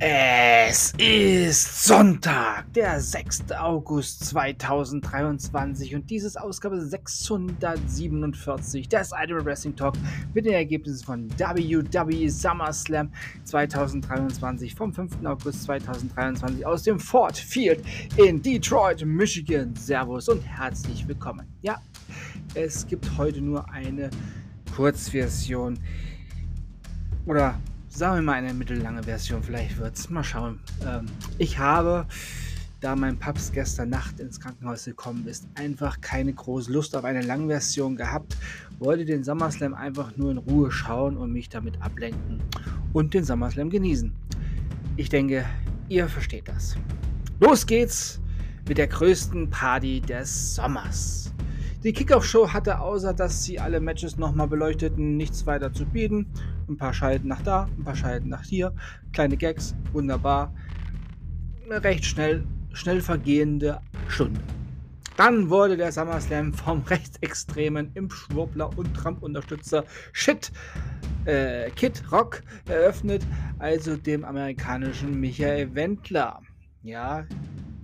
Es ist Sonntag, der 6. August 2023 und dies ist Ausgabe 647 des Idol Wrestling Talk mit den Ergebnissen von WWE SummerSlam 2023 vom 5. August 2023 aus dem Ford Field in Detroit, Michigan. Servus und herzlich willkommen. Ja, es gibt heute nur eine Kurzversion oder sagen wir mal eine mittellange Version, vielleicht wird es. Mal schauen. Ähm, ich habe, da mein Paps gestern Nacht ins Krankenhaus gekommen ist, einfach keine große Lust auf eine Langversion gehabt. Wollte den SummerSlam einfach nur in Ruhe schauen und mich damit ablenken und den SummerSlam genießen. Ich denke, ihr versteht das. Los geht's mit der größten Party des Sommers. Die Kickoff-Show hatte außer dass sie alle Matches nochmal beleuchteten, nichts weiter zu bieten. Ein paar Schalten nach da, ein paar Schalten nach hier, kleine Gags, wunderbar. Eine recht schnell, schnell vergehende Stunde. Dann wurde der SummerSlam vom rechtsextremen Impfschwurbler und Trump-Unterstützer Shit äh, Kid Rock eröffnet, also dem amerikanischen Michael Wendler. Ja,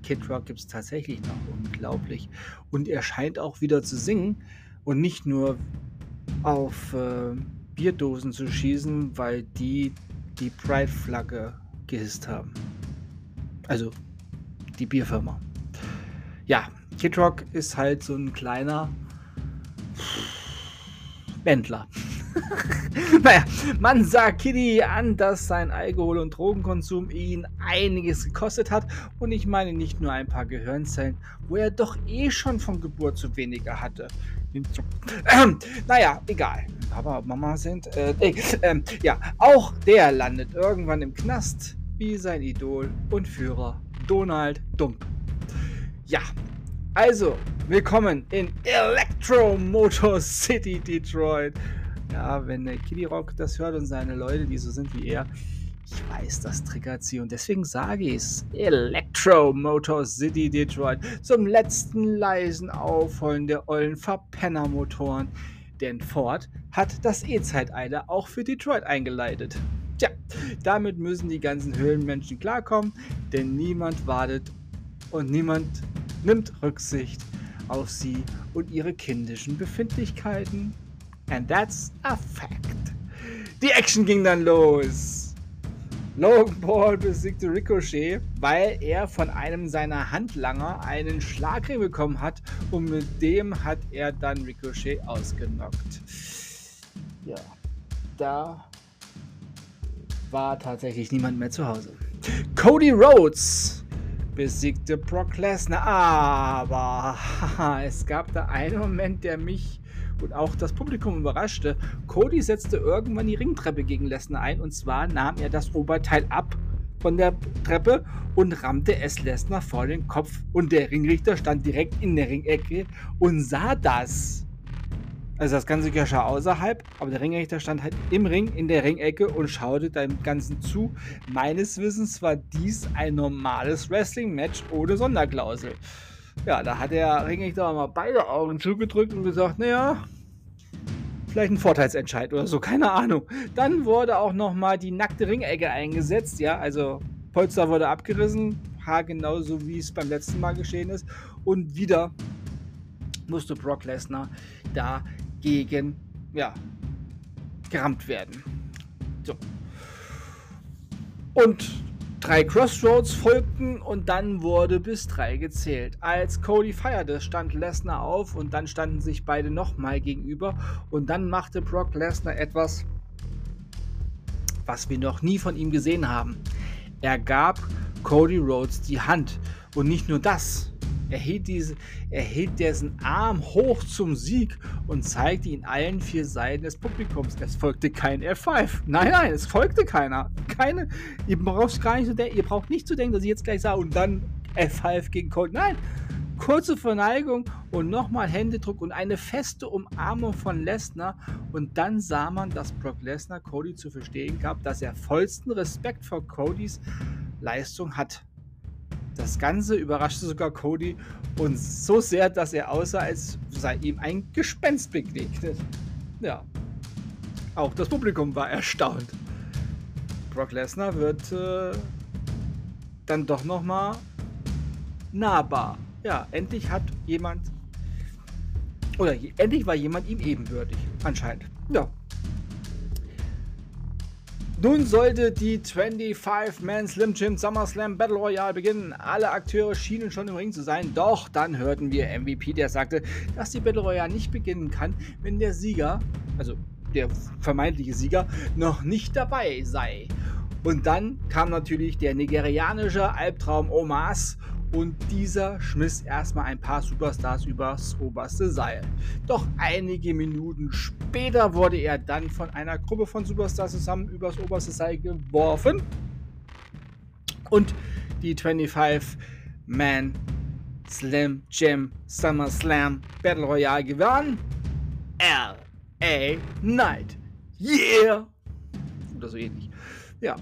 Kid Rock gibt es tatsächlich noch. Unglaublich. Und er scheint auch wieder zu singen und nicht nur auf äh, Bierdosen zu schießen, weil die die Pride-Flagge gehisst haben. Also die Bierfirma. Ja, Kid Rock ist halt so ein kleiner Wendler. naja, man sah Kitty an, dass sein Alkohol- und Drogenkonsum ihn einiges gekostet hat. Und ich meine nicht nur ein paar Gehirnzellen, wo er doch eh schon von Geburt zu weniger hatte. Naja, egal. Papa und Mama sind. Äh, äh, ja, auch der landet irgendwann im Knast, wie sein Idol und Führer Donald Dump. Ja, also, willkommen in Electro Motor City Detroit. Ja, wenn der Kitty Rock das hört und seine Leute, die so sind wie er, ich weiß, das triggert sie und deswegen sage ich es. Electro Motor City Detroit zum letzten leisen Aufholen der ollen Verpennermotoren. Denn Ford hat das E-Zeitalter auch für Detroit eingeleitet. Tja, damit müssen die ganzen Höhlenmenschen klarkommen, denn niemand wartet und niemand nimmt Rücksicht auf sie und ihre kindischen Befindlichkeiten. And that's a fact. Die Action ging dann los. Logan Paul besiegte Ricochet, weil er von einem seiner Handlanger einen Schlagring bekommen hat und mit dem hat er dann Ricochet ausgenockt. Ja, da war tatsächlich niemand mehr zu Hause. Cody Rhodes besiegte Brock Lesnar, aber es gab da einen Moment, der mich und auch das Publikum überraschte. Cody setzte irgendwann die Ringtreppe gegen Lesnar ein und zwar nahm er das Oberteil ab von der Treppe und rammte es Lesnar vor den Kopf und der Ringrichter stand direkt in der Ringecke und sah das. Also das Ganze geschah außerhalb, aber der Ringrichter stand halt im Ring in der Ringecke und schaute dem Ganzen zu. Meines Wissens war dies ein normales Wrestling-Match ohne Sonderklausel. Ja, da hat der Ringrichter mal beide Augen zugedrückt und gesagt, naja, vielleicht ein Vorteilsentscheid oder so, keine Ahnung. Dann wurde auch nochmal die nackte Ringecke eingesetzt, ja, also Polster wurde abgerissen, Haar genauso wie es beim letzten Mal geschehen ist. Und wieder musste Brock Lesnar dagegen, ja, gerammt werden. So. Und Drei Crossroads folgten und dann wurde bis drei gezählt. Als Cody feierte, stand Lesnar auf und dann standen sich beide nochmal gegenüber und dann machte Brock Lesnar etwas, was wir noch nie von ihm gesehen haben. Er gab Cody Rhodes die Hand und nicht nur das, er hielt, diese, er hielt dessen Arm hoch zum Sieg und zeigte ihn allen vier Seiten des Publikums. Es folgte kein F5. Nein, nein, es folgte keiner. Keine. Ihr braucht gar nicht zu denken, ihr braucht nicht zu denken, dass ich jetzt gleich sage und dann F5 gegen Colt. Nein. Kurze Verneigung und nochmal Händedruck und eine feste Umarmung von Lesnar. Und dann sah man, dass Brock Lesnar Cody zu verstehen gab, dass er vollsten Respekt vor Codys Leistung hat. Das Ganze überraschte sogar Cody und so sehr, dass er aussah, als sei ihm ein Gespenst begegnet. Ja. Auch das Publikum war erstaunt. Brock Lesnar wird äh, dann doch nochmal nahbar. Ja, endlich hat jemand, oder endlich war jemand ihm ebenbürtig, anscheinend. Ja. Nun sollte die 25-Man Slim Jim SummerSlam Battle Royale beginnen. Alle Akteure schienen schon im Ring zu sein, doch dann hörten wir MVP, der sagte, dass die Battle Royale nicht beginnen kann, wenn der Sieger, also der vermeintliche Sieger, noch nicht dabei sei. Und dann kam natürlich der nigerianische Albtraum Omas und dieser schmiss erstmal ein paar Superstars übers oberste Seil. Doch einige Minuten später wurde er dann von einer Gruppe von Superstars zusammen übers oberste Seil geworfen und die 25-Man Slim Jim Summer Slam Battle Royale gewann. L.A. Knight. Yeah! Oder so ähnlich. Ja,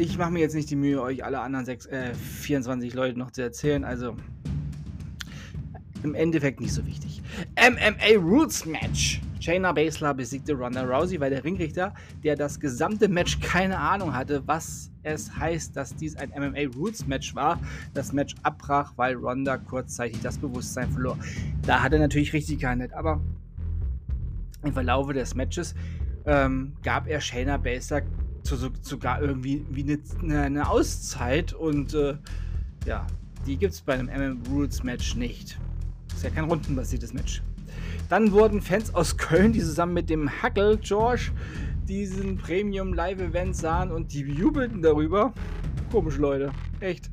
ich mache mir jetzt nicht die Mühe, euch alle anderen sechs, äh, 24 Leute noch zu erzählen. Also im Endeffekt nicht so wichtig. MMA Rules Match. Shayna Baszler besiegte Ronda Rousey, weil der Ringrichter, der das gesamte Match keine Ahnung hatte, was es heißt, dass dies ein MMA Rules Match war, das Match abbrach, weil Ronda kurzzeitig das Bewusstsein verlor. Da hat er natürlich richtig gehandelt, aber im Verlauf des Matches ähm, gab er Shayna Baszler zu, sogar irgendwie wie eine, eine Auszeit und äh, ja, die gibt es bei einem MM Rules Match nicht. Ist ja kein rundenbasiertes Match. Dann wurden Fans aus Köln, die zusammen mit dem Hackel George diesen Premium Live Event sahen und die jubelten darüber. Komisch, Leute. Echt.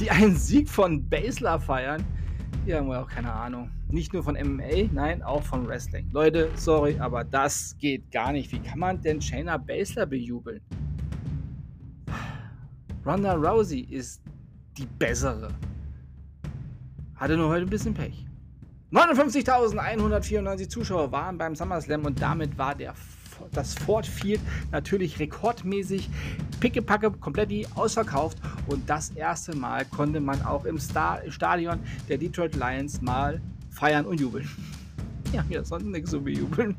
Die einen Sieg von Basler feiern. Wir auch keine Ahnung. Nicht nur von MMA, nein, auch von Wrestling. Leute, sorry, aber das geht gar nicht. Wie kann man denn Shayna Baszler bejubeln? Ronda Rousey ist die bessere. Hatte nur heute ein bisschen Pech. 59.194 Zuschauer waren beim SummerSlam und damit war der, das Ford Field natürlich rekordmäßig pickepacke komplett ausverkauft und das erste Mal konnte man auch im Star Stadion der Detroit Lions mal feiern und jubeln. Ja, ist sonst nichts zu bejubeln.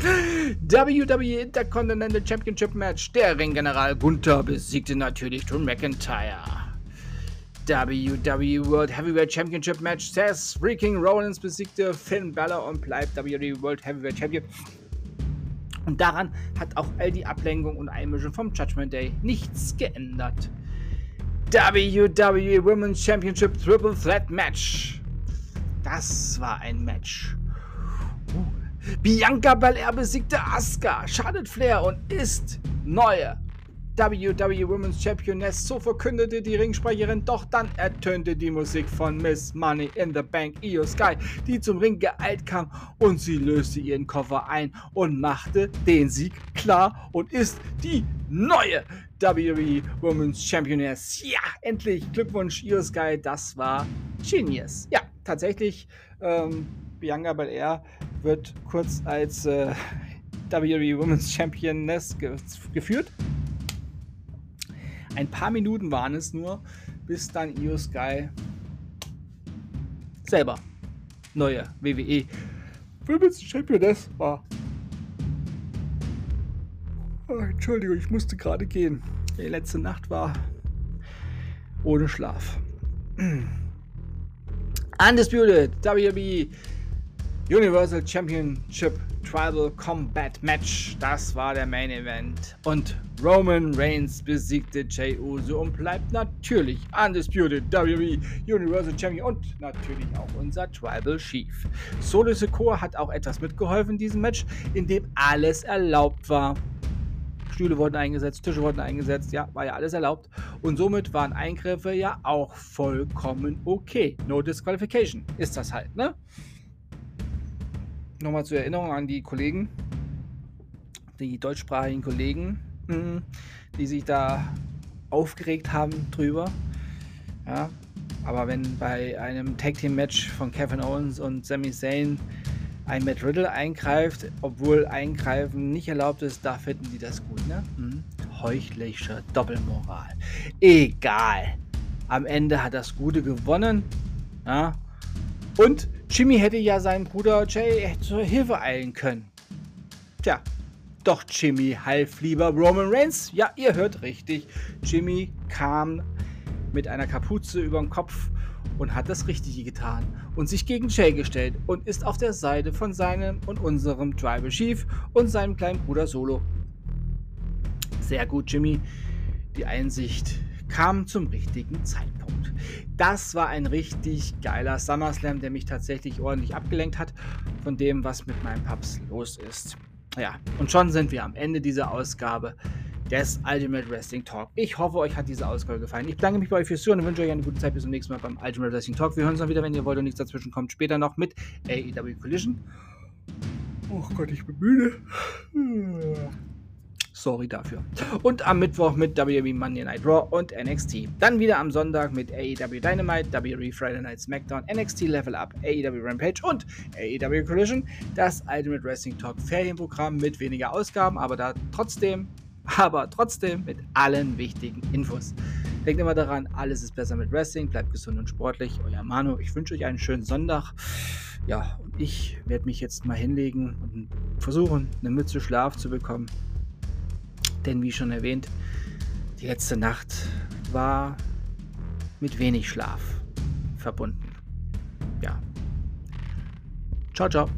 WWE Intercontinental Championship Match. Der Ringgeneral Gunther besiegte natürlich Drew McIntyre. WWE World Heavyweight Championship Match. Seth Freaking Rollins besiegte Finn Balor und bleibt WWE World Heavyweight Champion. Und daran hat auch all die Ablenkung und Einmischung vom Judgment Day nichts geändert. WWE Women's Championship Triple Threat Match. Das war ein Match. Uh. Bianca Belair besiegte Asuka, schadet Flair und ist neue WWE Women's Championess. So verkündete die Ringsprecherin, doch dann ertönte die Musik von Miss Money in the Bank Io Sky, die zum Ring geeilt kam und sie löste ihren Koffer ein und machte den Sieg klar und ist die neue WWE Women's Championess. Ja, endlich Glückwunsch Io Sky, das war Genius. Ja, tatsächlich, ähm, Bianca Belair wird kurz als äh, WWE Women's Championess ge geführt. Ein paar Minuten waren es nur, bis dann Io Sky selber neue WWE Women's Championess war. Oh, Entschuldigung, ich musste gerade gehen. Die letzte Nacht war ohne Schlaf. Undisputed WWE Universal Championship Tribal Combat Match. Das war der Main Event. Und Roman Reigns besiegte Jey Uso und bleibt natürlich Undisputed WWE Universal Champion und natürlich auch unser Tribal Chief. Solo Secor hat auch etwas mitgeholfen in diesem Match, in dem alles erlaubt war. Stühle wurden eingesetzt, Tische wurden eingesetzt, ja, war ja alles erlaubt. Und somit waren Eingriffe ja auch vollkommen okay. No Disqualification ist das halt, ne? Nochmal zur Erinnerung an die Kollegen, die deutschsprachigen Kollegen, die sich da aufgeregt haben drüber. Ja, aber wenn bei einem Tag Team Match von Kevin Owens und Sami Zayn ein Matt Riddle eingreift, obwohl Eingreifen nicht erlaubt ist, da finden die das gut, ne? Hm? Heuchlerische Doppelmoral. Egal. Am Ende hat das Gute gewonnen. Ja? Und Jimmy hätte ja seinen Bruder Jay zur Hilfe eilen können. Tja, doch Jimmy half lieber Roman Reigns. Ja, ihr hört richtig. Jimmy kam mit einer Kapuze über dem Kopf und hat das Richtige getan und sich gegen Jay gestellt und ist auf der Seite von seinem und unserem Tribal Chief und seinem kleinen Bruder Solo. Sehr gut, Jimmy. Die Einsicht kam zum richtigen Zeitpunkt. Das war ein richtig geiler SummerSlam, der mich tatsächlich ordentlich abgelenkt hat von dem, was mit meinem Paps los ist. Ja, und schon sind wir am Ende dieser Ausgabe des Ultimate Wrestling Talk. Ich hoffe, euch hat diese Ausgabe gefallen. Ich bedanke mich bei euch fürs Zuhören und wünsche euch eine gute Zeit. Bis zum nächsten Mal beim Ultimate Wrestling Talk. Wir hören uns dann wieder, wenn ihr wollt und nichts dazwischen kommt. Später noch mit AEW Collision. Oh Gott, ich bin müde. Sorry dafür. Und am Mittwoch mit WWE Monday Night Raw und NXT. Dann wieder am Sonntag mit AEW Dynamite, WWE Friday Night SmackDown, NXT Level Up, AEW Rampage und AEW Collision. Das Ultimate Wrestling Talk Ferienprogramm mit weniger Ausgaben, aber da trotzdem aber trotzdem mit allen wichtigen Infos. Denkt immer daran, alles ist besser mit Wrestling, bleibt gesund und sportlich. Euer Manu, ich wünsche euch einen schönen Sonntag. Ja, und ich werde mich jetzt mal hinlegen und versuchen, eine Mütze Schlaf zu bekommen. Denn wie schon erwähnt, die letzte Nacht war mit wenig Schlaf verbunden. Ja. Ciao, ciao.